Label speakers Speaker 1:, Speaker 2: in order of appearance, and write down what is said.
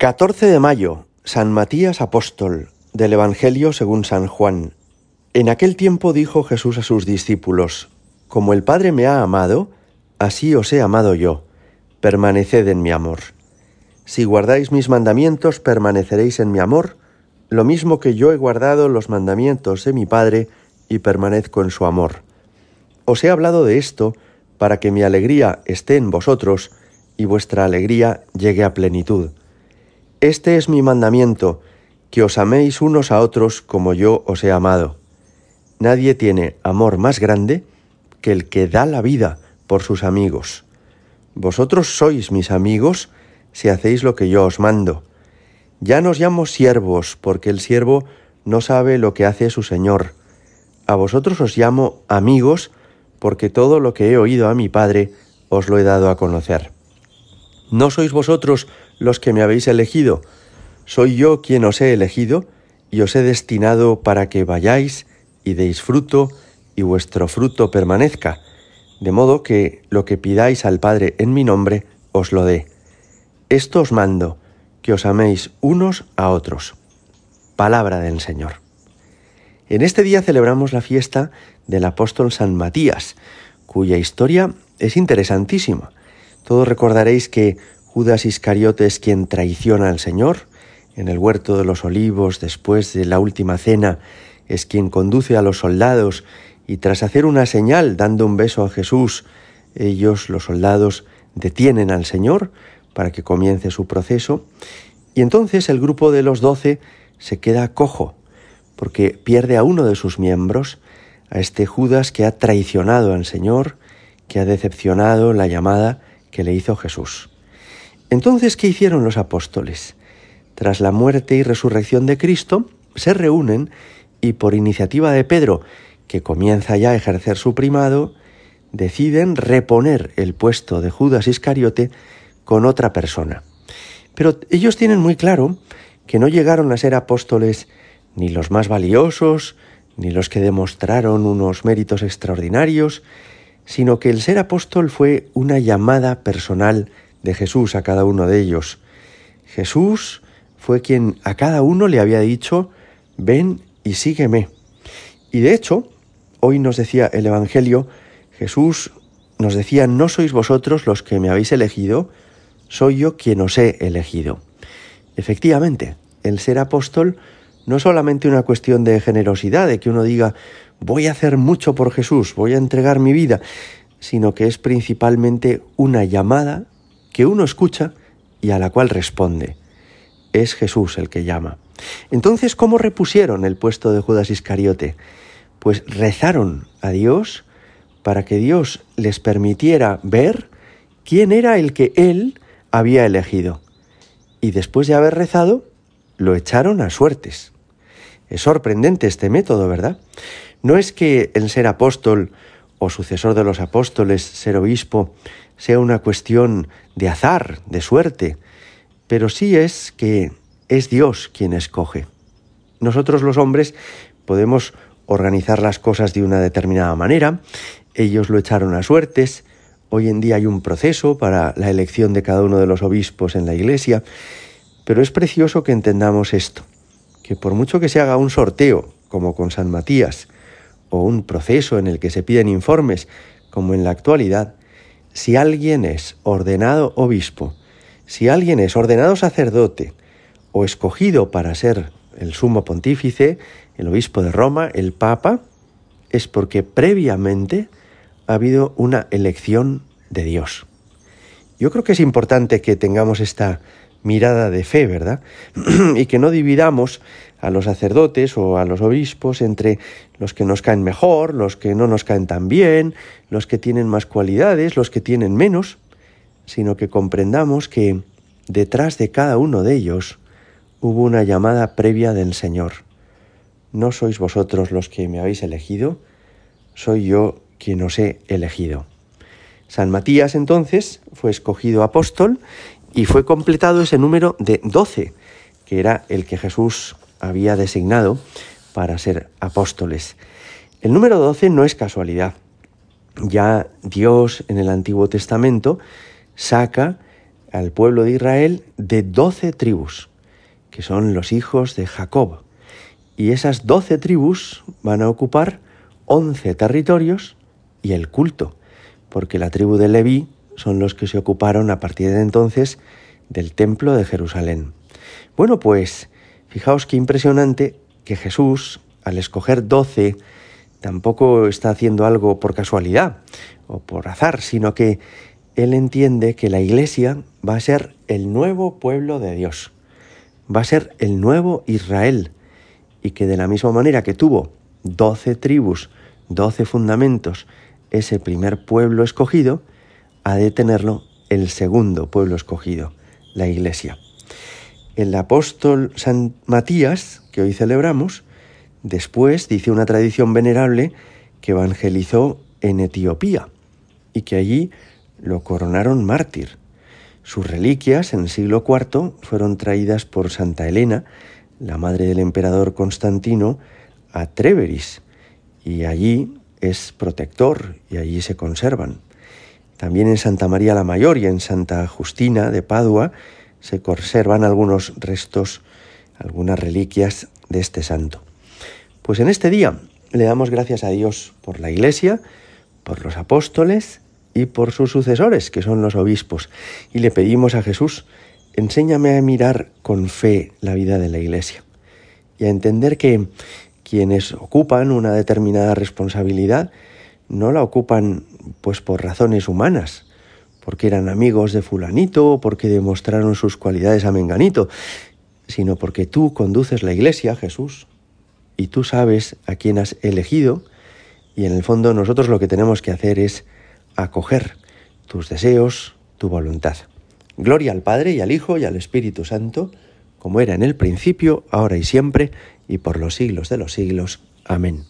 Speaker 1: 14 de mayo, San Matías Apóstol, del Evangelio según San Juan. En aquel tiempo dijo Jesús a sus discípulos, Como el Padre me ha amado, así os he amado yo, permaneced en mi amor. Si guardáis mis mandamientos, permaneceréis en mi amor, lo mismo que yo he guardado los mandamientos de mi Padre y permanezco en su amor. Os he hablado de esto para que mi alegría esté en vosotros y vuestra alegría llegue a plenitud. Este es mi mandamiento, que os améis unos a otros como yo os he amado. Nadie tiene amor más grande que el que da la vida por sus amigos. Vosotros sois mis amigos si hacéis lo que yo os mando. Ya nos llamo siervos, porque el siervo no sabe lo que hace su Señor. A vosotros os llamo amigos, porque todo lo que he oído a mi Padre os lo he dado a conocer. No sois vosotros los que me habéis elegido, soy yo quien os he elegido y os he destinado para que vayáis y deis fruto y vuestro fruto permanezca, de modo que lo que pidáis al Padre en mi nombre os lo dé. Esto os mando, que os améis unos a otros. Palabra del Señor. En este día celebramos la fiesta del apóstol San Matías, cuya historia es interesantísima. Todos recordaréis que Judas Iscariote es quien traiciona al Señor en el huerto de los olivos después de la última cena, es quien conduce a los soldados y tras hacer una señal dando un beso a Jesús, ellos, los soldados, detienen al Señor para que comience su proceso. Y entonces el grupo de los doce se queda cojo, porque pierde a uno de sus miembros, a este Judas que ha traicionado al Señor, que ha decepcionado la llamada que le hizo Jesús. Entonces, ¿qué hicieron los apóstoles? Tras la muerte y resurrección de Cristo, se reúnen y por iniciativa de Pedro, que comienza ya a ejercer su primado, deciden reponer el puesto de Judas Iscariote con otra persona. Pero ellos tienen muy claro que no llegaron a ser apóstoles ni los más valiosos, ni los que demostraron unos méritos extraordinarios, sino que el ser apóstol fue una llamada personal de Jesús a cada uno de ellos. Jesús fue quien a cada uno le había dicho, ven y sígueme. Y de hecho, hoy nos decía el Evangelio, Jesús nos decía, no sois vosotros los que me habéis elegido, soy yo quien os he elegido. Efectivamente, el ser apóstol no es solamente una cuestión de generosidad, de que uno diga, voy a hacer mucho por Jesús, voy a entregar mi vida, sino que es principalmente una llamada que uno escucha y a la cual responde. Es Jesús el que llama. Entonces, ¿cómo repusieron el puesto de Judas Iscariote? Pues rezaron a Dios para que Dios les permitiera ver quién era el que él había elegido. Y después de haber rezado, lo echaron a suertes. Es sorprendente este método, ¿verdad? No es que el ser apóstol o sucesor de los apóstoles, ser obispo, sea una cuestión de azar, de suerte, pero sí es que es Dios quien escoge. Nosotros los hombres podemos organizar las cosas de una determinada manera, ellos lo echaron a suertes, Hoy en día hay un proceso para la elección de cada uno de los obispos en la Iglesia, pero es precioso que entendamos esto, que por mucho que se haga un sorteo, como con San Matías, o un proceso en el que se piden informes, como en la actualidad, si alguien es ordenado obispo, si alguien es ordenado sacerdote o escogido para ser el sumo pontífice, el obispo de Roma, el papa, es porque previamente ha habido una elección de Dios. Yo creo que es importante que tengamos esta mirada de fe, ¿verdad? y que no dividamos a los sacerdotes o a los obispos entre los que nos caen mejor, los que no nos caen tan bien, los que tienen más cualidades, los que tienen menos, sino que comprendamos que detrás de cada uno de ellos hubo una llamada previa del Señor. No sois vosotros los que me habéis elegido, soy yo quien os he elegido. San Matías entonces fue escogido apóstol y fue completado ese número de doce, que era el que Jesús había designado para ser apóstoles. El número doce no es casualidad. Ya Dios en el Antiguo Testamento saca al pueblo de Israel de doce tribus, que son los hijos de Jacob. Y esas doce tribus van a ocupar once territorios y el culto, porque la tribu de Leví son los que se ocuparon a partir de entonces del templo de Jerusalén. Bueno, pues fijaos qué impresionante que Jesús, al escoger doce, tampoco está haciendo algo por casualidad o por azar, sino que él entiende que la iglesia va a ser el nuevo pueblo de Dios, va a ser el nuevo Israel, y que de la misma manera que tuvo doce tribus, doce fundamentos, ese primer pueblo escogido, ha de tenerlo el segundo pueblo escogido, la iglesia. El apóstol San Matías, que hoy celebramos, después dice una tradición venerable que evangelizó en Etiopía y que allí lo coronaron mártir. Sus reliquias en el siglo IV fueron traídas por Santa Elena, la madre del emperador Constantino, a Treveris, y allí es protector y allí se conservan. También en Santa María la Mayor y en Santa Justina de Padua se conservan algunos restos, algunas reliquias de este santo. Pues en este día le damos gracias a Dios por la Iglesia, por los apóstoles y por sus sucesores, que son los obispos, y le pedimos a Jesús, enséñame a mirar con fe la vida de la Iglesia y a entender que quienes ocupan una determinada responsabilidad no la ocupan pues por razones humanas, porque eran amigos de fulanito o porque demostraron sus cualidades a menganito, sino porque tú conduces la iglesia, Jesús, y tú sabes a quién has elegido, y en el fondo nosotros lo que tenemos que hacer es acoger tus deseos, tu voluntad. Gloria al Padre y al Hijo y al Espíritu Santo, como era en el principio, ahora y siempre, y por los siglos de los siglos. Amén.